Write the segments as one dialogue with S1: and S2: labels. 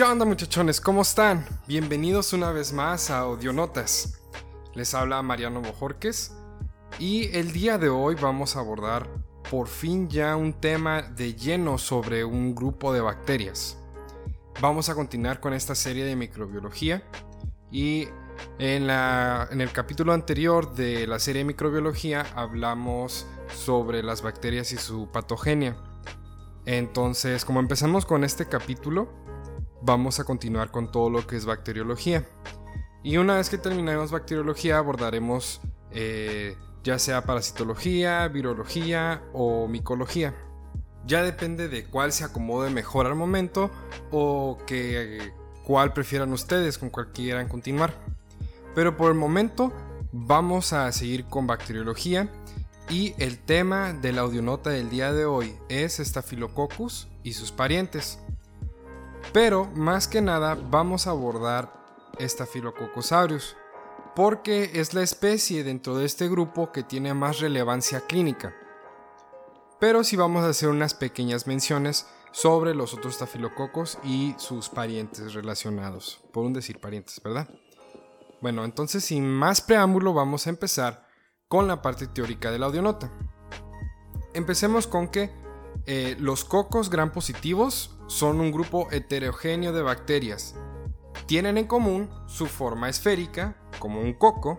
S1: ¿Qué onda muchachones? ¿Cómo están? Bienvenidos una vez más a Audionotas. Les habla Mariano Bojorques y el día de hoy vamos a abordar por fin ya un tema de lleno sobre un grupo de bacterias. Vamos a continuar con esta serie de microbiología y en, en el capítulo anterior de la serie de microbiología hablamos sobre las bacterias y su patogenia. Entonces, como empezamos con este capítulo, vamos a continuar con todo lo que es bacteriología. Y una vez que terminemos bacteriología abordaremos eh, ya sea parasitología, virología o micología. Ya depende de cuál se acomode mejor al momento o que cuál prefieran ustedes, con cuál quieran continuar. Pero por el momento vamos a seguir con bacteriología y el tema de la audionota del día de hoy es Staphylococcus y sus parientes. Pero más que nada vamos a abordar Staphylococcus aureus, porque es la especie dentro de este grupo que tiene más relevancia clínica. Pero sí vamos a hacer unas pequeñas menciones sobre los otros estafilococos y sus parientes relacionados, por un decir parientes, ¿verdad? Bueno, entonces sin más preámbulo vamos a empezar con la parte teórica de la audionota. Empecemos con que eh, los cocos gram positivos son un grupo heterogéneo de bacterias. Tienen en común su forma esférica, como un coco,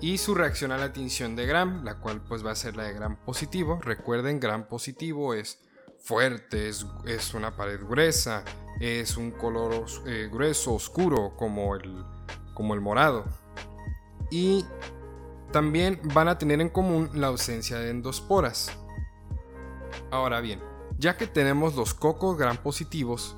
S1: y su reacción a la tinción de gram, la cual pues va a ser la de gram positivo. Recuerden, gram positivo es fuerte, es, una pared gruesa, es un color eh, grueso, oscuro, como el, como el morado. Y también van a tener en común la ausencia de endosporas. Ahora bien, ya que tenemos los cocos gram positivos,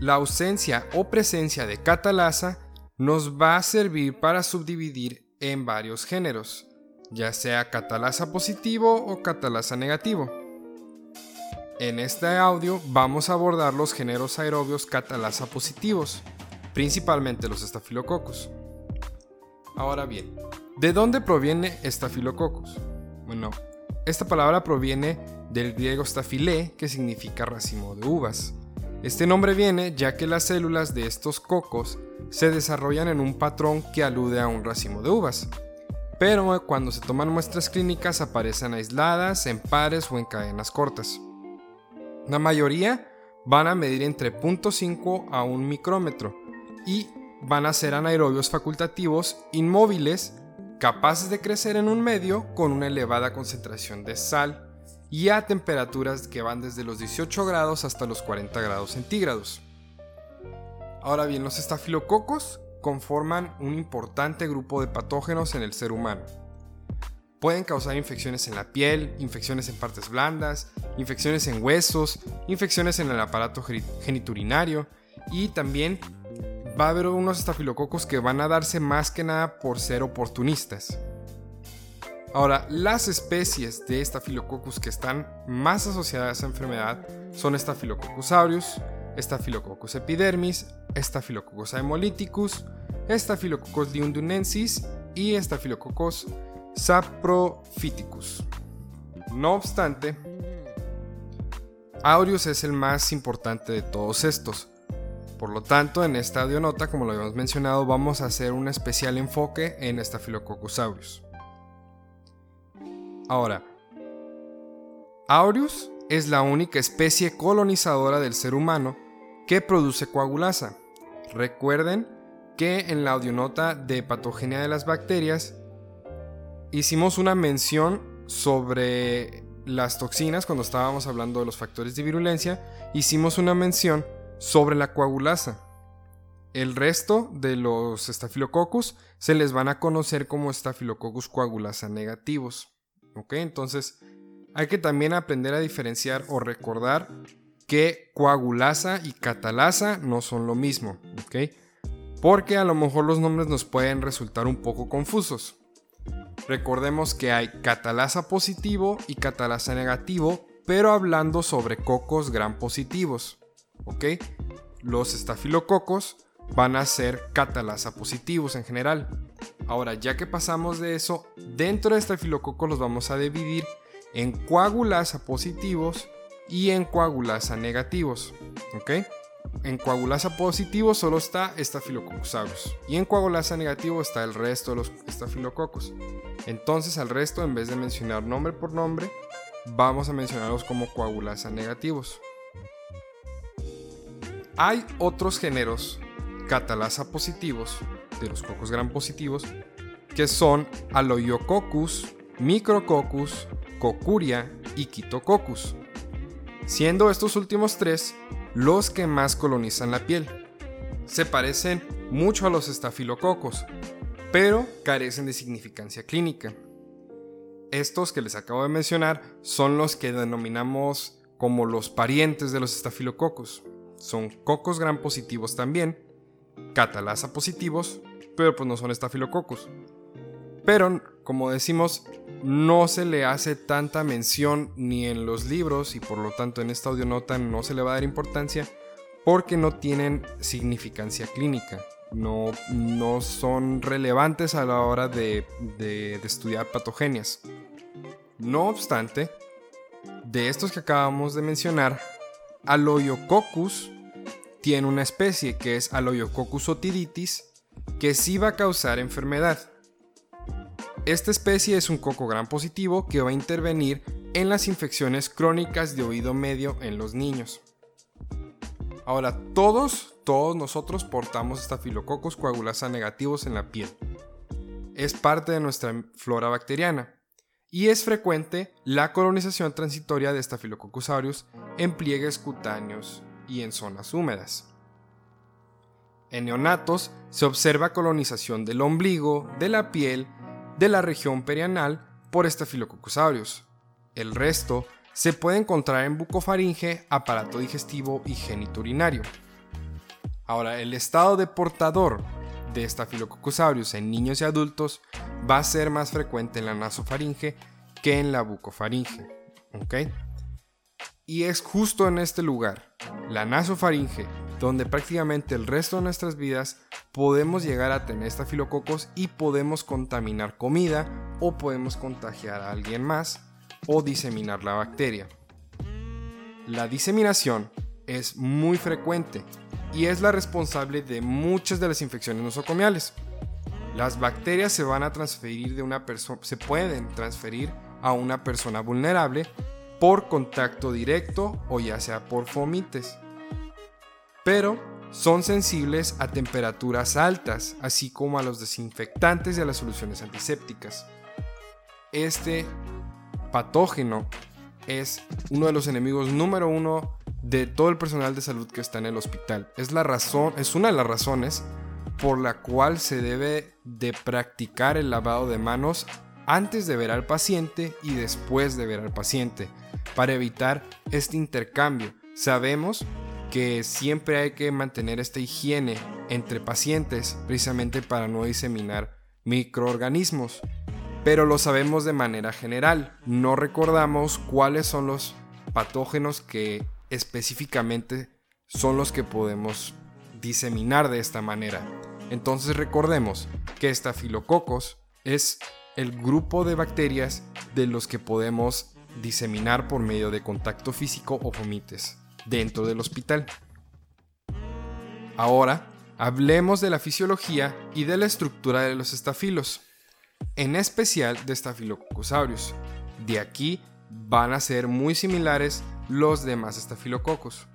S1: la ausencia o presencia de catalasa nos va a servir para subdividir en varios géneros, ya sea catalasa positivo o catalasa negativo. En este audio vamos a abordar los géneros aerobios catalasa positivos, principalmente los estafilococos. Ahora bien, ¿de dónde proviene estafilococos? Bueno, esta palabra proviene del griego stafilé, que significa racimo de uvas. Este nombre viene ya que las células de estos cocos se desarrollan en un patrón que alude a un racimo de uvas. Pero cuando se toman muestras clínicas aparecen aisladas, en pares o en cadenas cortas. La mayoría van a medir entre 0.5 a 1 micrómetro y van a ser anaerobios facultativos inmóviles capaces de crecer en un medio con una elevada concentración de sal, y a temperaturas que van desde los 18 grados hasta los 40 grados centígrados. Ahora bien, los estafilococos conforman un importante grupo de patógenos en el ser humano. Pueden causar infecciones en la piel, infecciones en partes blandas, infecciones en huesos, infecciones en el aparato geniturinario y también va a haber unos estafilococos que van a darse más que nada por ser oportunistas. Ahora, las especies de Staphylococcus que están más asociadas a esa enfermedad son Staphylococcus aureus, Staphylococcus epidermis, Staphylococcus hemolyticus, Staphylococcus liundunensis y Staphylococcus saprophyticus. No obstante, Aureus es el más importante de todos estos. Por lo tanto, en esta audionota, como lo habíamos mencionado, vamos a hacer un especial enfoque en Staphylococcus aureus. Ahora, Aureus es la única especie colonizadora del ser humano que produce coagulasa. Recuerden que en la audionota de patogenia de las bacterias hicimos una mención sobre las toxinas cuando estábamos hablando de los factores de virulencia, hicimos una mención sobre la coagulasa. El resto de los estafilococcus se les van a conocer como estafilococcus coagulasa negativos. ¿Ok? Entonces hay que también aprender a diferenciar o recordar que coagulasa y catalasa no son lo mismo. ¿Ok? Porque a lo mejor los nombres nos pueden resultar un poco confusos. Recordemos que hay catalasa positivo y catalasa negativo, pero hablando sobre cocos gram positivos. ¿Ok? Los estafilococos van a ser catalasa positivos en general. Ahora, ya que pasamos de eso, dentro de este filococo los vamos a dividir en coagulasa positivos y en coagulasa negativos. ¿Ok? en coagulasa positivo solo está Staphylococcus aureus y en coagulasa negativo está el resto de los estafilococos. Entonces al resto, en vez de mencionar nombre por nombre, vamos a mencionarlos como coagulasa negativos. Hay otros géneros catalasa positivos, de los cocos gram positivos, que son Aloiococcus, Micrococcus, Cocuria y Quitococcus, siendo estos últimos tres los que más colonizan la piel. Se parecen mucho a los estafilococos, pero carecen de significancia clínica. Estos que les acabo de mencionar son los que denominamos como los parientes de los estafilococos. Son cocos gran positivos también, catalasa positivos, pero pues no son estafilococos. Pero, como decimos, no se le hace tanta mención ni en los libros y por lo tanto en esta audionota no se le va a dar importancia porque no tienen significancia clínica. No, no son relevantes a la hora de, de estudiar patogenias. No obstante, de estos que acabamos de mencionar, Aloiococcus tiene una especie que es Aloiococcus otiditis que sí va a causar enfermedad. Esta especie es un coco gran positivo que va a intervenir en las infecciones crónicas de oído medio en los niños. Ahora, todos, todos nosotros portamos estafilococos coagulasa negativos en la piel. Es parte de nuestra flora bacteriana y es frecuente la colonización transitoria de Staphylococcus aureus en pliegues cutáneos y en zonas húmedas. En neonatos se observa colonización del ombligo, de la piel, de la región perianal por Staphylococcus aureus. El resto se puede encontrar en bucofaringe, aparato digestivo y geniturinario. Ahora, el estado de portador de Staphylococcus aureus en niños y adultos va a ser más frecuente en la nasofaringe que en la bucofaringe. Y es justo en este lugar, la nasofaringe, donde prácticamente el resto de nuestras vidas podemos llegar a tener estafilococos y podemos contaminar comida o podemos contagiar a alguien más o diseminar la bacteria. La diseminación es muy frecuente y es la responsable de muchas de las infecciones nosocomiales. Las bacterias se van a transferir de una persona, se pueden transferir a una persona vulnerable por contacto directo o ya sea por fomites. Pero son sensibles a temperaturas altas, así como a los desinfectantes y a las soluciones antisépticas. Este patógeno es uno de los enemigos número uno de todo el personal de salud que está en el hospital. Es la razón, es una de las razones por la cual se debe de practicar el lavado de manos antes de ver al paciente y después de ver al paciente para evitar este intercambio. Sabemos que siempre hay que mantener esta higiene entre pacientes precisamente para no diseminar microorganismos. Pero lo sabemos de manera general, no recordamos cuáles son los patógenos que específicamente son los que podemos diseminar de esta manera. Entonces recordemos que estafilococos es el grupo de bacterias de los que podemos diseminar por medio de contacto físico o vomites dentro del hospital. Ahora, hablemos de la fisiología y de la estructura de los estafilos, en especial de Staphylococcus aureus. De aquí van a ser muy similares los demás estafilococos.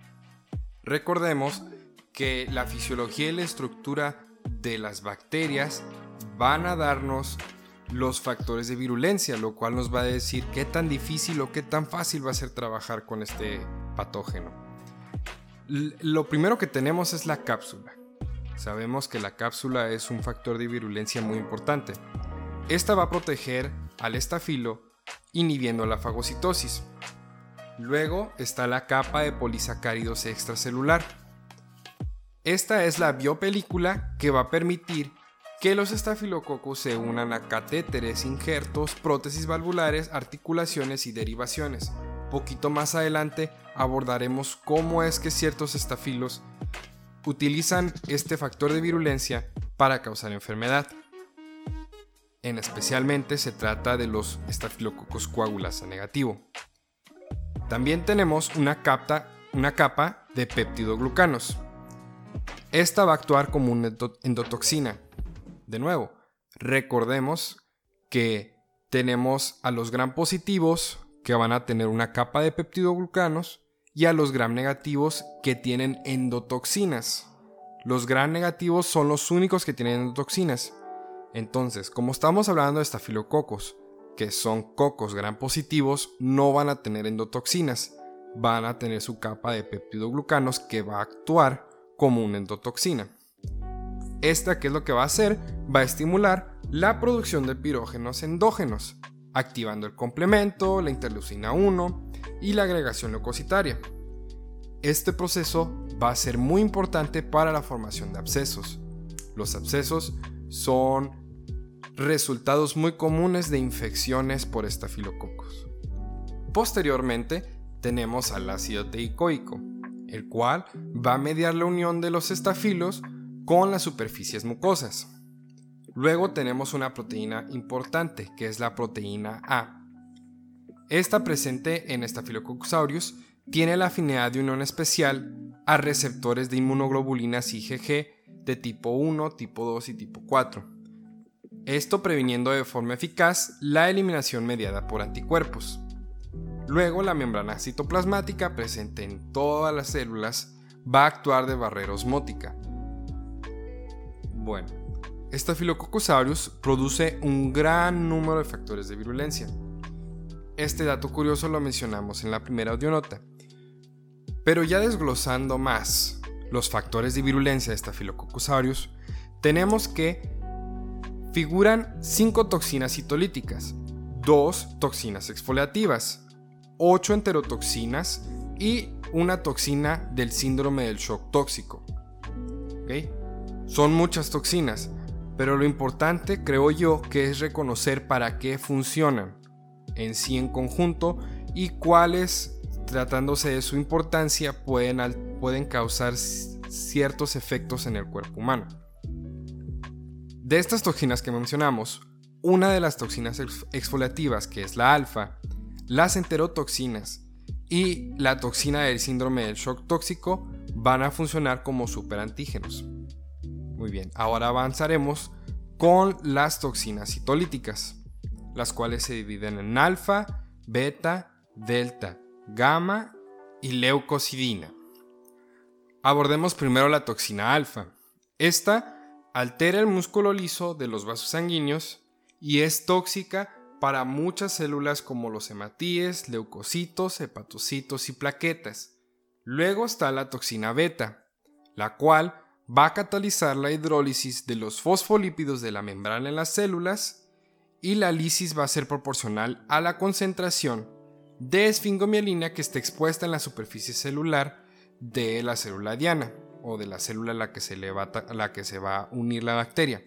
S1: Recordemos que la fisiología y la estructura de las bacterias van a darnos los factores de virulencia, lo cual nos va a decir qué tan difícil o qué tan fácil va a ser trabajar con este patógeno. Lo primero que tenemos es la cápsula. Sabemos que la cápsula es un factor de virulencia muy importante. Esta va a proteger al estafilo inhibiendo la fagocitosis. Luego está la capa de polisacáridos extracelular. Esta es la biopelícula que va a permitir que los estafilococos se unan a catéteres, injertos, prótesis valvulares, articulaciones y derivaciones. Poquito más adelante abordaremos cómo es que ciertos estafilos utilizan este factor de virulencia para causar enfermedad. En especialmente se trata de los estafilococos coagulasa negativo. También tenemos una, una capa de peptidoglucanos. Esta va a actuar como una endotoxina. De nuevo, recordemos que tenemos a los gram positivos que van a tener una capa de peptidoglucanos y a los gram negativos que tienen endotoxinas. Los gram negativos son los únicos que tienen endotoxinas. Entonces, como estamos hablando de estafilococos, que son cocos gram positivos, no van a tener endotoxinas, van a tener su capa de peptidoglucanos que va a actuar como una endotoxina. Esta, ¿qué es lo que va a hacer? Va a estimular la producción de pirógenos endógenos, activando el complemento, la interleucina 1 y la agregación leucocitaria. Este proceso va a ser muy importante para la formación de abscesos. Los abscesos son resultados muy comunes de infecciones por estafilococos. Posteriormente, tenemos al ácido teicoico, el cual va a mediar la unión de los estafilos con las superficies mucosas. Luego tenemos una proteína importante, que es la proteína A. Esta presente en Staphylococcus tiene la afinidad de unión especial a receptores de inmunoglobulinas IgG de tipo 1, tipo 2 y tipo 4. Esto previniendo de forma eficaz la eliminación mediada por anticuerpos. Luego la membrana citoplasmática presente en todas las células va a actuar de barrera osmótica. Bueno, Staphylococcus produce un gran número de factores de virulencia. Este dato curioso lo mencionamos en la primera audionota. Pero ya desglosando más los factores de virulencia de Staphylococcus aureus, tenemos que figuran 5 toxinas citolíticas, 2 toxinas exfoliativas, 8 enterotoxinas y una toxina del síndrome del shock tóxico. Son muchas toxinas, pero lo importante creo yo que es reconocer para qué funcionan en sí en conjunto y cuáles tratándose de su importancia, pueden, pueden causar ciertos efectos en el cuerpo humano. De estas toxinas que mencionamos, una de las toxinas exfoliativas, que es la alfa, las enterotoxinas y la toxina del síndrome del shock tóxico van a funcionar como superantígenos. Muy bien, ahora avanzaremos con las toxinas citolíticas, las cuales se dividen en alfa, beta, delta gamma y leucocidina. Abordemos primero la toxina alfa. Esta altera el músculo liso de los vasos sanguíneos y es tóxica para muchas células como los hematíes, leucocitos, hepatocitos y plaquetas. Luego está la toxina beta, la cual va a catalizar la hidrólisis de los fosfolípidos de la membrana en las células y la lisis va a ser proporcional a la concentración de esfingomielina que está expuesta en la superficie celular de la célula diana o de la célula a la que se, va, a la que se va a unir la bacteria.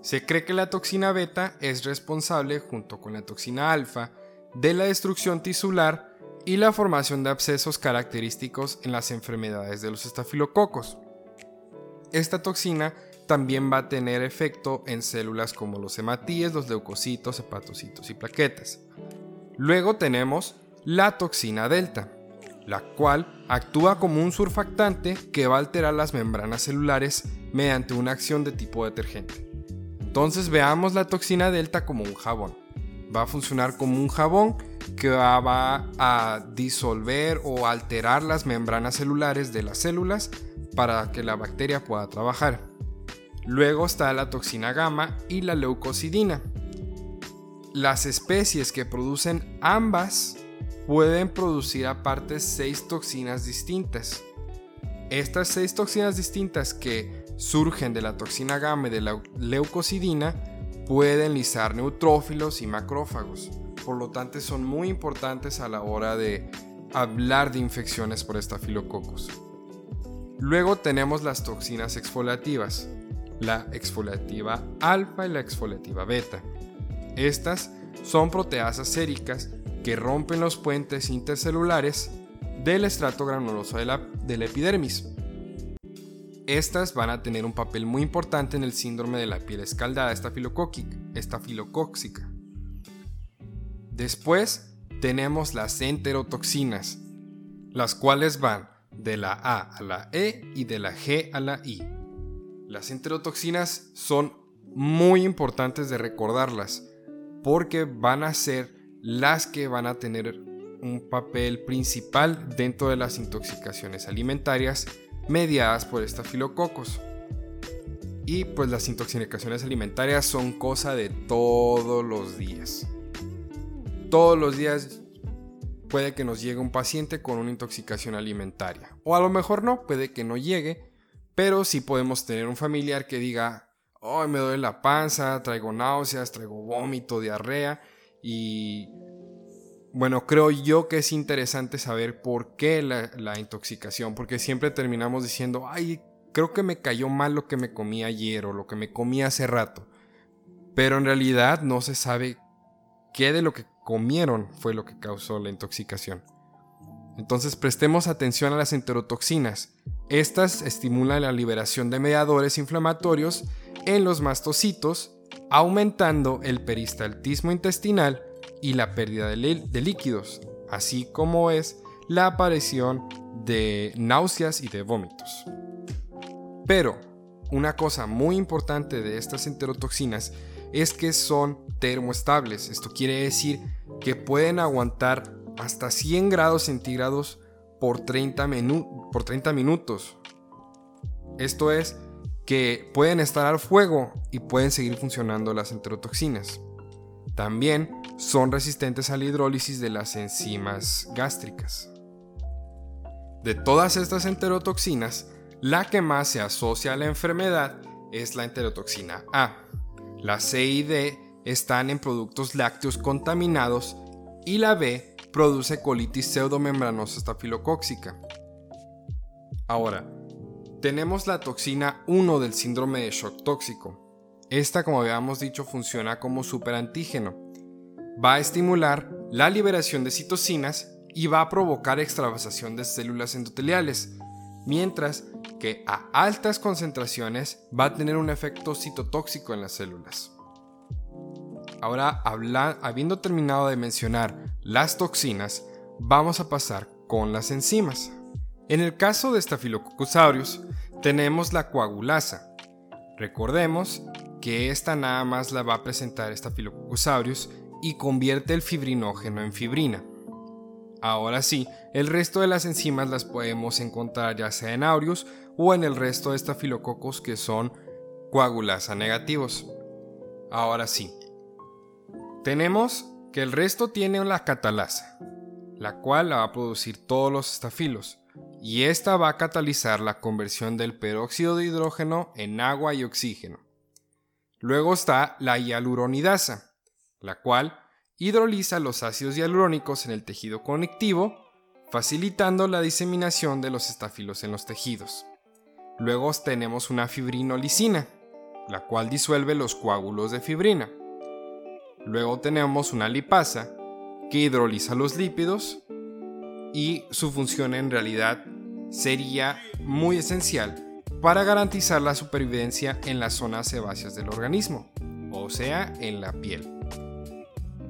S1: Se cree que la toxina beta es responsable, junto con la toxina alfa, de la destrucción tisular y la formación de abscesos característicos en las enfermedades de los estafilococos. Esta toxina también va a tener efecto en células como los hematíes, los leucocitos, hepatocitos y plaquetas. Luego tenemos la toxina delta, la cual actúa como un surfactante que va a alterar las membranas celulares mediante una acción de tipo detergente. Entonces veamos la toxina delta como un jabón. Va a funcionar como un jabón que va a disolver o alterar las membranas celulares de las células para que la bacteria pueda trabajar. Luego está la toxina gamma y la leucocidina, las especies que producen ambas pueden producir aparte seis toxinas distintas. Estas seis toxinas distintas que surgen de la toxina gamma y de la leucocidina pueden lisar neutrófilos y macrófagos. Por lo tanto, son muy importantes a la hora de hablar de infecciones por estafilococos. Luego tenemos las toxinas exfoliativas, la exfoliativa alfa y la exfoliativa beta. Estas son proteasas séricas que rompen los puentes intercelulares del estrato granuloso de la, epidermis. Estas van a tener un papel muy importante en el síndrome de la piel escaldada estafilocóxica. Después tenemos las enterotoxinas, las cuales van de la A a la E y de la G a la I. Las enterotoxinas son muy importantes de recordarlas porque van a ser las que van a tener un papel principal dentro de las intoxicaciones alimentarias mediadas por estafilococos. Y pues las intoxicaciones alimentarias son cosa de todos los días. Todos los días puede que nos llegue un paciente con una intoxicación alimentaria. O a lo mejor no, puede que no llegue, pero sí podemos tener un familiar que diga, oh, me duele la panza, traigo náuseas, traigo vómito, diarrea y bueno, creo yo que es interesante saber por qué la, intoxicación, porque siempre terminamos diciendo, ay, creo que me cayó mal lo que me comí ayer o lo que me comí hace rato. Pero en realidad no se sabe qué de lo que comieron fue lo que causó la intoxicación. Entonces prestemos atención a las enterotoxinas. Estas estimulan la liberación de mediadores inflamatorios en los mastocitos, aumentando el peristaltismo intestinal y la pérdida de, líquidos, así como es la aparición de náuseas y de vómitos. Pero una cosa muy importante de estas enterotoxinas es que son termoestables. Esto quiere decir que pueden aguantar hasta 100 grados centígrados por 30, por 30 minutos. Esto es que pueden estar al fuego y pueden seguir funcionando las enterotoxinas. También son resistentes a la hidrólisis de las enzimas gástricas. De todas estas enterotoxinas, la que más se asocia a la enfermedad es la enterotoxina A. La C y D están en productos lácteos contaminados y la B produce colitis pseudomembranosa estafilocóxica. Ahora, tenemos la toxina 1 del síndrome de shock tóxico, esta, como habíamos dicho, funciona como superantígeno. Va a estimular la liberación de citocinas y va a provocar extravasación de células endoteliales, mientras que a altas concentraciones va a tener un efecto citotóxico en las células. Ahora, habiendo terminado de mencionar las toxinas, vamos a pasar con las enzimas. En el caso de Staphylococcus aureus, tenemos la coagulasa. Recordemos que esta nada más la va a presentar Staphylococcus aureus y convierte el fibrinógeno en fibrina. Ahora sí, el resto de las enzimas las podemos encontrar ya sea en aureus o en el resto de estafilococos que son coagulasa negativos. Ahora sí, tenemos que el resto tiene la catalasa, la cual la va a producir todos los estafilos, y esta va a catalizar la conversión del peróxido de hidrógeno en agua y oxígeno. Luego está la hialuronidasa, la cual hidroliza los ácidos hialurónicos en el tejido conectivo, facilitando la diseminación de los estafilos en los tejidos. Luego tenemos una fibrinolicina, la cual disuelve los coágulos de fibrina. Luego tenemos una lipasa, que hidroliza los lípidos y su función en realidad sería muy esencial para garantizar la supervivencia en las zonas sebáceas del organismo, o sea, en la piel.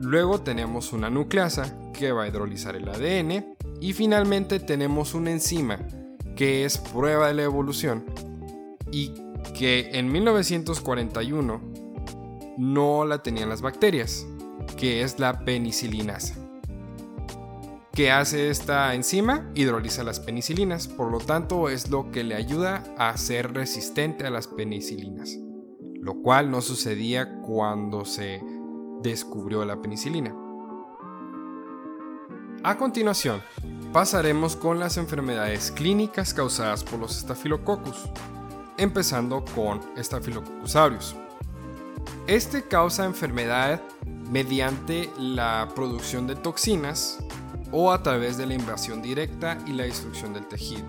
S1: Luego tenemos una nucleasa que va a hidrolizar el ADN y finalmente tenemos una enzima que es prueba de la evolución y que en 1941 no la tenían las bacterias, que es la penicilinasa. ¿Qué hace esta enzima? Hidroliza las penicilinas, por lo tanto es lo que le ayuda a ser resistente a las penicilinas, lo cual no sucedía cuando se descubrió la penicilina. A continuación, pasaremos con las enfermedades clínicas causadas por los estafilococcus, empezando con Staphylococcus aureus. Este causa enfermedad mediante la producción de toxinas o a través de la invasión directa y la destrucción del tejido,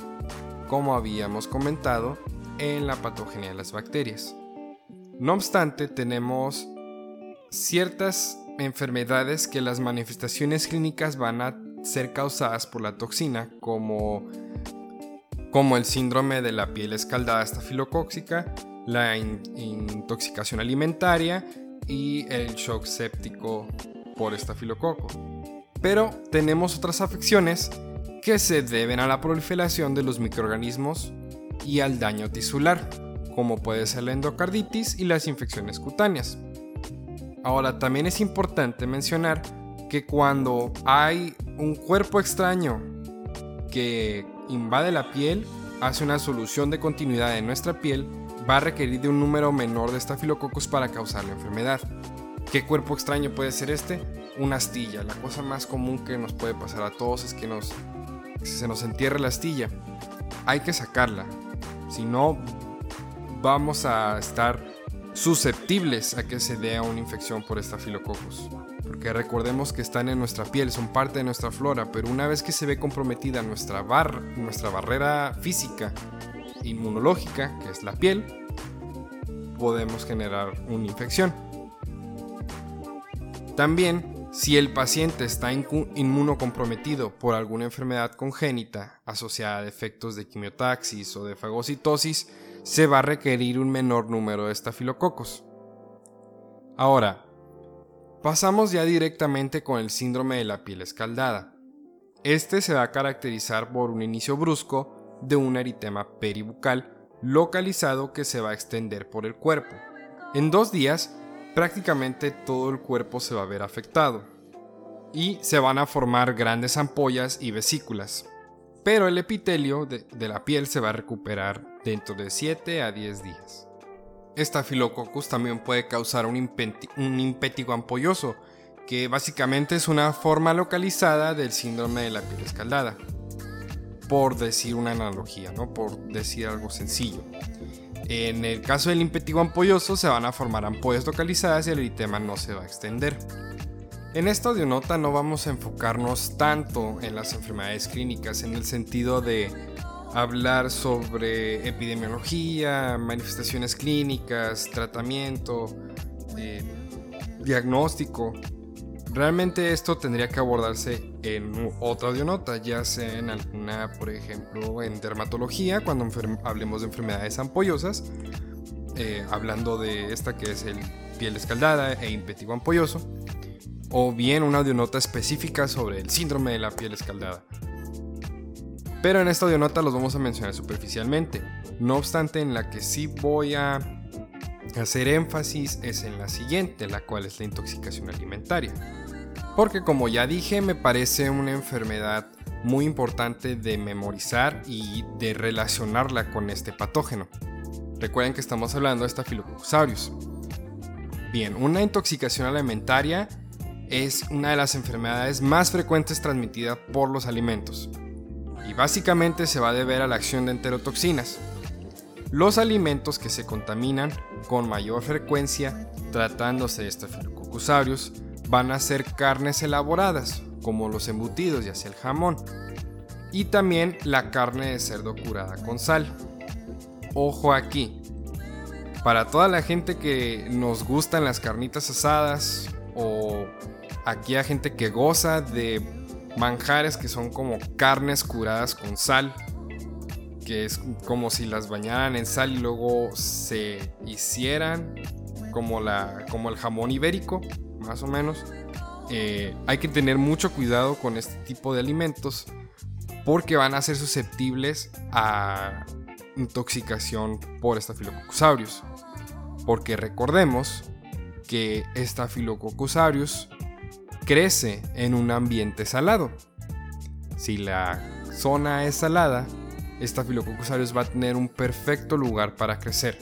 S1: como habíamos comentado en la patogenia de las bacterias. No obstante, tenemos ciertas enfermedades que las manifestaciones clínicas van a ser causadas por la toxina, como, como el síndrome de la piel escaldada estafilocóxica, la intoxicación alimentaria y el shock séptico por estafilococo. Pero tenemos otras afecciones que se deben a la proliferación de los microorganismos y al daño tisular, como puede ser la endocarditis y las infecciones cutáneas. Ahora, también es importante mencionar que cuando hay un cuerpo extraño que invade la piel, hace una solución de continuidad en nuestra piel, va a requerir de un número menor de estafilococos para causar la enfermedad. ¿Qué cuerpo extraño puede ser este? Una astilla. La cosa más común que nos puede pasar a todos es que nos, se nos entierre la astilla. Hay que sacarla. Si no, vamos a estar susceptibles a que se dé una infección por estafilococos. Porque recordemos que están en nuestra piel, son parte de nuestra flora, pero una vez que se ve comprometida nuestra, bar, nuestra barrera física inmunológica, que es la piel, podemos generar una infección. También, si el paciente está inmunocomprometido por alguna enfermedad congénita asociada a efectos de quimiotaxis o de fagocitosis, se va a requerir un menor número de estafilococos. Ahora, pasamos ya directamente con el síndrome de la piel escaldada. Este se va a caracterizar por un inicio brusco de un eritema peribucal localizado que se va a extender por el cuerpo. En dos días, prácticamente todo el cuerpo se va a ver afectado y se van a formar grandes ampollas y vesículas. Pero el epitelio de, la piel se va a recuperar dentro de 7 a 10 días. Estafilococcus también puede causar un, un impétigo ampolloso, que básicamente es una forma localizada del síndrome de la piel escaldada. Por decir una analogía, ¿no? Por decir algo sencillo. En el caso del impétigo ampolloso se van a formar ampollas localizadas y el eritema no se va a extender. En esta audionota no vamos a enfocarnos tanto en las enfermedades clínicas en el sentido de hablar sobre epidemiología, manifestaciones clínicas, tratamiento, eh, diagnóstico. Realmente esto tendría que abordarse en otra audionota, ya sea en alguna, por ejemplo, en dermatología, cuando hablemos de enfermedades ampollosas, eh, hablando de esta que es el piel escaldada e impetigo ampolloso o bien una audionota específica sobre el síndrome de la piel escaldada. Pero en esta audionota los vamos a mencionar superficialmente. No obstante, en la que sí voy a hacer énfasis es en la siguiente, la cual es la intoxicación alimentaria. Porque como ya dije, me parece una enfermedad muy importante de memorizar y de relacionarla con este patógeno. Recuerden que estamos hablando de Staphylococcus. Bien, una intoxicación alimentaria es una de las enfermedades más frecuentes transmitidas por los alimentos y básicamente se va a deber a la acción de enterotoxinas. Los alimentos que se contaminan con mayor frecuencia tratándose de Staphylococcus van a ser carnes elaboradas, como los embutidos y hacia el jamón, y también la carne de cerdo curada con sal. Ojo aquí, para toda la gente que nos gustan las carnitas asadas o Aquí hay gente que goza de manjares que son como carnes curadas con sal, que es como si las bañaran en sal y luego se hicieran como, la, como el jamón ibérico, más o menos. Eh, hay que tener mucho cuidado con este tipo de alimentos porque van a ser susceptibles a intoxicación por Staphylococcus aureus. Porque recordemos que Staphylococcus aureus crece en un ambiente salado. Si la zona es salada, Staphylococcus va a tener un perfecto lugar para crecer.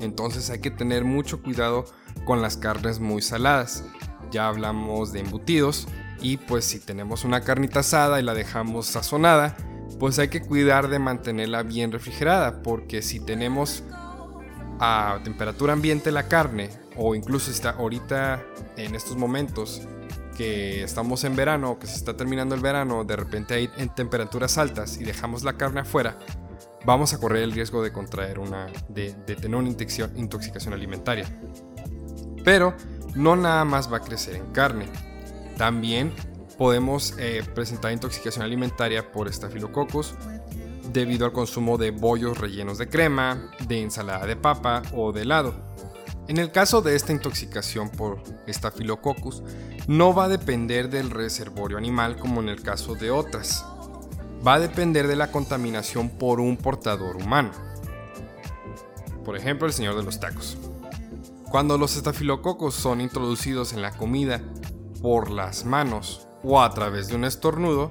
S1: Entonces hay que tener mucho cuidado con las carnes muy saladas. Ya hablamos de embutidos y pues si tenemos una carnita asada y la dejamos sazonada, pues hay que cuidar de mantenerla bien refrigerada porque si tenemos a temperatura ambiente la carne o incluso está ahorita en estos momentos que estamos en verano, que se está terminando el verano, de repente hay en temperaturas altas y dejamos la carne afuera, vamos a correr el riesgo de contraer una, de, tener una intoxicación alimentaria. Pero no nada más va a crecer en carne, también podemos eh, presentar intoxicación alimentaria por estafilococos debido al consumo de bollos rellenos de crema, de ensalada de papa o de helado. En el caso de esta intoxicación por Staphylococcus, no va a depender del reservorio animal como en el caso de otras. Va a depender de la contaminación por un portador humano. Por ejemplo, el señor de los tacos. Cuando los estafilococos son introducidos en la comida por las manos o a través de un estornudo,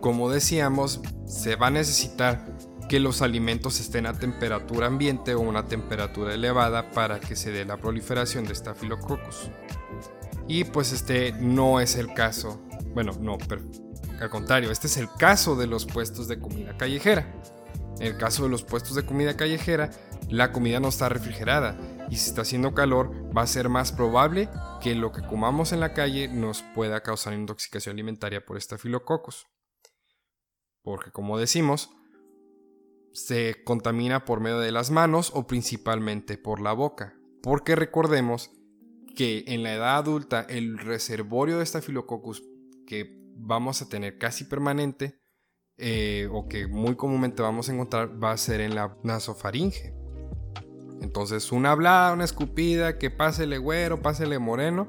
S1: como decíamos, se va a necesitar que los alimentos estén a temperatura ambiente o una temperatura elevada para que se dé la proliferación de Staphylococcus. Y pues este no es el caso, bueno, no, pero al contrario, este es el caso de los puestos de comida callejera. En el caso de los puestos de comida callejera, la comida no está refrigerada y si está haciendo calor va a ser más probable que lo que comamos en la calle nos pueda causar intoxicación alimentaria por Staphylococcus. Porque como decimos, se contamina por medio de las manos o principalmente por la boca. Porque recordemos que en la edad adulta el reservorio de Staphylococcus que vamos a tener casi permanente eh, o que muy comúnmente vamos a encontrar va a ser en la nasofaringe. Entonces, una hablada, una escupida, que pásele güero, pásele moreno,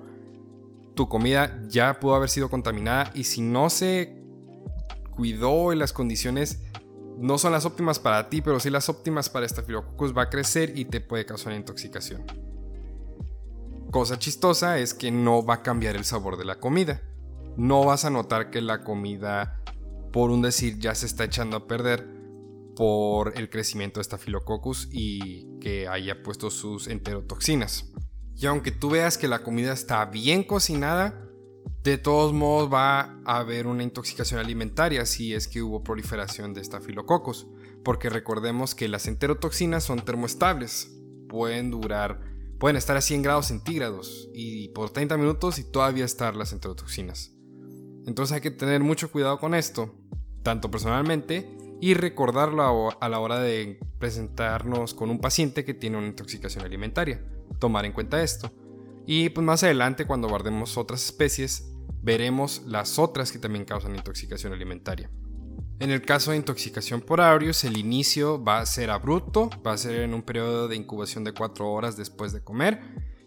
S1: tu comida ya pudo haber sido contaminada y si no se cuidó en las condiciones no son las óptimas para ti, pero sí las óptimas para Staphylococcus va a crecer y te puede causar intoxicación. Cosa chistosa es que no va a cambiar el sabor de la comida. No vas a notar que la comida, por un decir, ya se está echando a perder por el crecimiento de Staphylococcus y que haya puesto sus enterotoxinas. Y aunque tú veas que la comida está bien cocinada, de todos modos va a haber una intoxicación alimentaria si es que hubo proliferación de estafilococos, porque recordemos que las enterotoxinas son termoestables, pueden durar, pueden estar a 100 grados centígrados y por 30 minutos y todavía estar las enterotoxinas. Entonces hay que tener mucho cuidado con esto, tanto personalmente y recordarlo a la hora de presentarnos con un paciente que tiene una intoxicación alimentaria. Tomar en cuenta esto. Y pues más adelante cuando guardemos otras especies, veremos las otras que también causan intoxicación alimentaria. En el caso de intoxicación por aureus, el inicio va a ser abrupto, va a ser en un periodo de incubación de 4 horas después de comer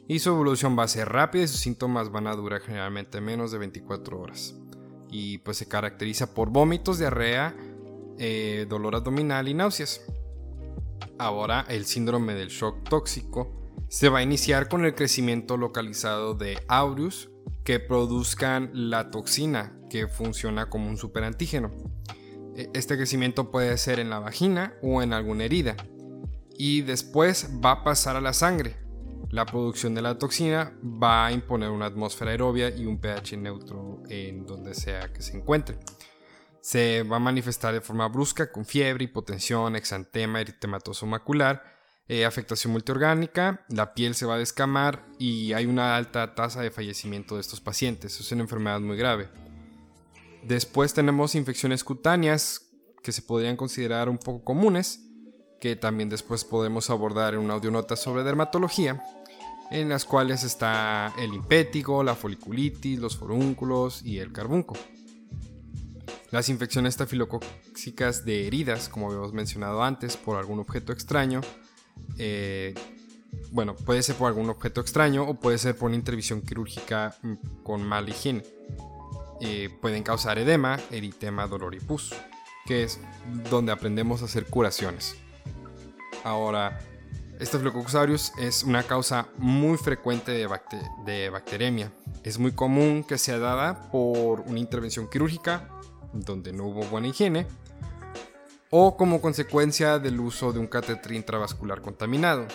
S1: y su evolución va a ser rápida y sus síntomas van a durar generalmente menos de 24 horas. Y pues se caracteriza por vómitos, diarrea, eh, dolor abdominal y náuseas. Ahora el síndrome del shock tóxico se va a iniciar con el crecimiento localizado de aureus que produzcan la toxina que funciona como un superantígeno. E, este crecimiento puede ser en la vagina o en alguna herida y después va a pasar a la sangre. La producción de la toxina va a imponer una atmósfera aerobia y un pH neutro en donde sea que se encuentre. Se va a manifestar de forma brusca con fiebre, hipotensión, exantema, eritematoso macular eh, afectación multiorgánica, la piel se va a descamar y hay una alta tasa de fallecimiento de estos pacientes. Es una enfermedad muy grave. Después tenemos infecciones cutáneas que se podrían considerar un poco comunes, que también después podemos abordar en una audionota sobre dermatología, en las cuales está el impétigo, la foliculitis, los forúnculos y el carbunco. Las infecciones estafilocóxicas de heridas, como habíamos mencionado antes, por algún objeto extraño, eh, bueno, puede ser por algún objeto extraño o puede ser por una intervención quirúrgica mm, con mala higiene. Eh, pueden causar edema, eritema, dolor y pus, que es donde aprendemos a hacer curaciones. Ahora, Staphylococcus aureus es una causa muy frecuente de, de bacteremia. Es muy común que sea dada por una intervención quirúrgica donde no hubo buena higiene o como consecuencia del uso de un catéter intravascular contaminado.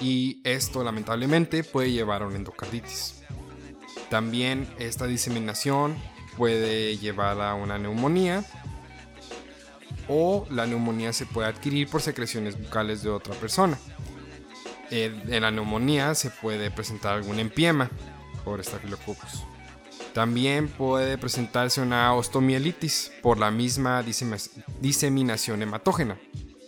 S1: Y esto lamentablemente puede llevar a una endocarditis. También esta diseminación puede llevar a una neumonía o la neumonía se puede adquirir por secreciones bucales de otra persona. En la neumonía se puede presentar algún empiema por estafilococcus. También puede presentarse una osteomielitis por la misma diseminación hematógena.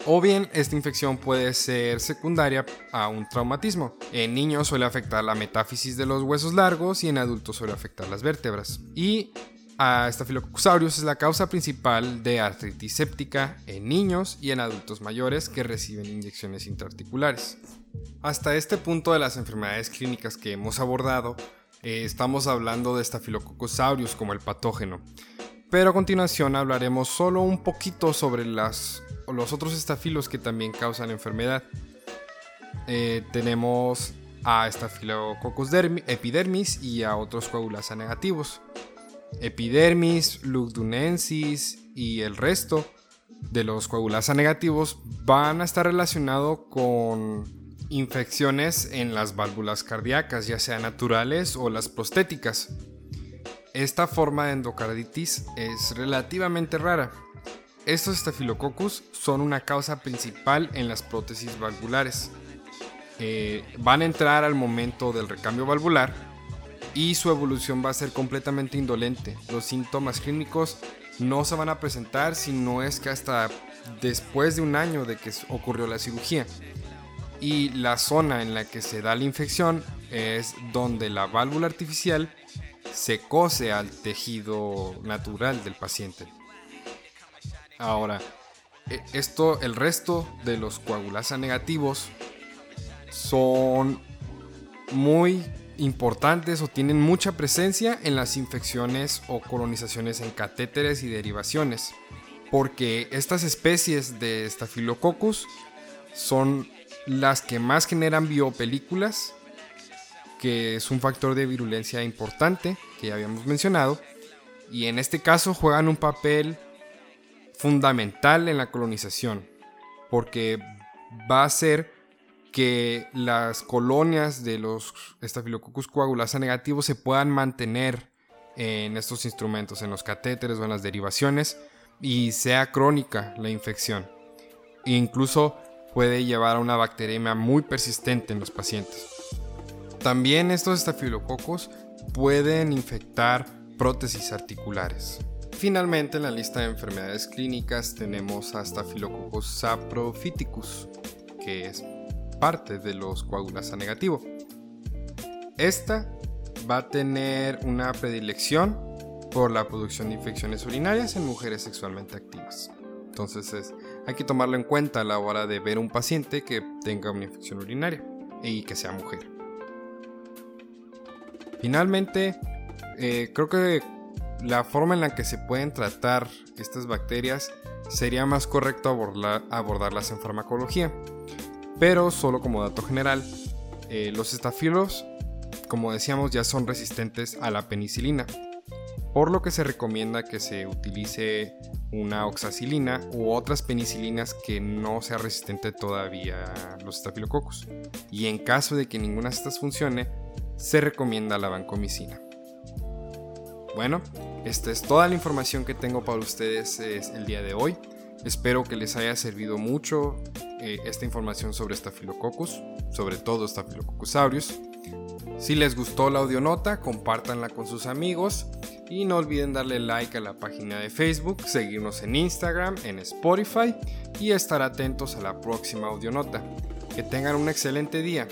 S1: O bien esta infección puede ser secundaria a un traumatismo. En niños suele afectar la metáfisis de los huesos largos y en adultos suele afectar las vértebras. Y a Staphylococcus es la causa principal de artritis séptica en niños y en adultos mayores que reciben inyecciones intraarticulares. Hasta este punto de las enfermedades clínicas que hemos abordado, eh, estamos hablando de Staphylococcus como el patógeno. Pero a continuación hablaremos solo un poquito sobre las, los otros estafilos que también causan enfermedad. Eh, tenemos a Staphylococcus epidermis y a otros coagulasa negativos. Epidermis, Lugdunensis y el resto de los coagulasa negativos van a estar relacionados con infecciones en las válvulas cardíacas, ya sean naturales o las prostéticas. Esta forma de endocarditis es relativamente rara. Estos estafilococcus son una causa principal en las prótesis valvulares. Eh, van a entrar al momento del recambio valvular y su evolución va a ser completamente indolente. Los síntomas clínicos no se van a presentar si no es que hasta después de un año de que ocurrió la cirugía. Y la zona en la que se da la infección es donde la válvula artificial se cose al tejido natural del paciente. Ahora, e, esto, el resto de los coagulasa negativos son muy importantes o tienen mucha presencia en las infecciones o colonizaciones en catéteres y derivaciones, porque estas especies de Staphylococcus son las que más generan biopelículas, que es un factor de virulencia importante que ya habíamos mencionado, y en este caso juegan un papel fundamental en la colonización, porque va a ser que las colonias de los Staphylococcus coagulasa negativos se puedan mantener en estos instrumentos, en los catéteres o en las derivaciones, y sea crónica la infección. E incluso puede llevar a una bacteremia muy persistente en los pacientes. También estos estafilococos pueden infectar prótesis articulares. Finalmente, en la lista de enfermedades clínicas tenemos a Staphylococcus saprophyticus, que es parte de los coagulasa negativo. Esta va a tener una predilección por la producción de infecciones urinarias en mujeres sexualmente activas. Entonces hay que tomarlo en cuenta a la hora de ver un paciente que tenga una infección urinaria y que sea mujer. Finalmente, eh, creo que la forma en la que se pueden tratar estas bacterias sería más correcto abordarlas en farmacología. Pero solo como dato general, eh, los estafilos, como decíamos, ya son resistentes a la penicilina, por lo que se recomienda que se utilice una oxacilina u otras penicilinas que no sea resistente todavía a los estafilococos. Y en caso de que ninguna de estas funcione, se recomienda la vancomicina. Bueno, esta es toda la información que tengo para ustedes el día de hoy. Espero que les haya servido mucho eh, esta información sobre Staphylococcus, sobre todo Staphylococcus aureus. Si les gustó la audionota, compártanla con sus amigos y no olviden darle like a la página de Facebook, seguirnos en Instagram, en Spotify y estar atentos a la próxima audionota. Que tengan un excelente día.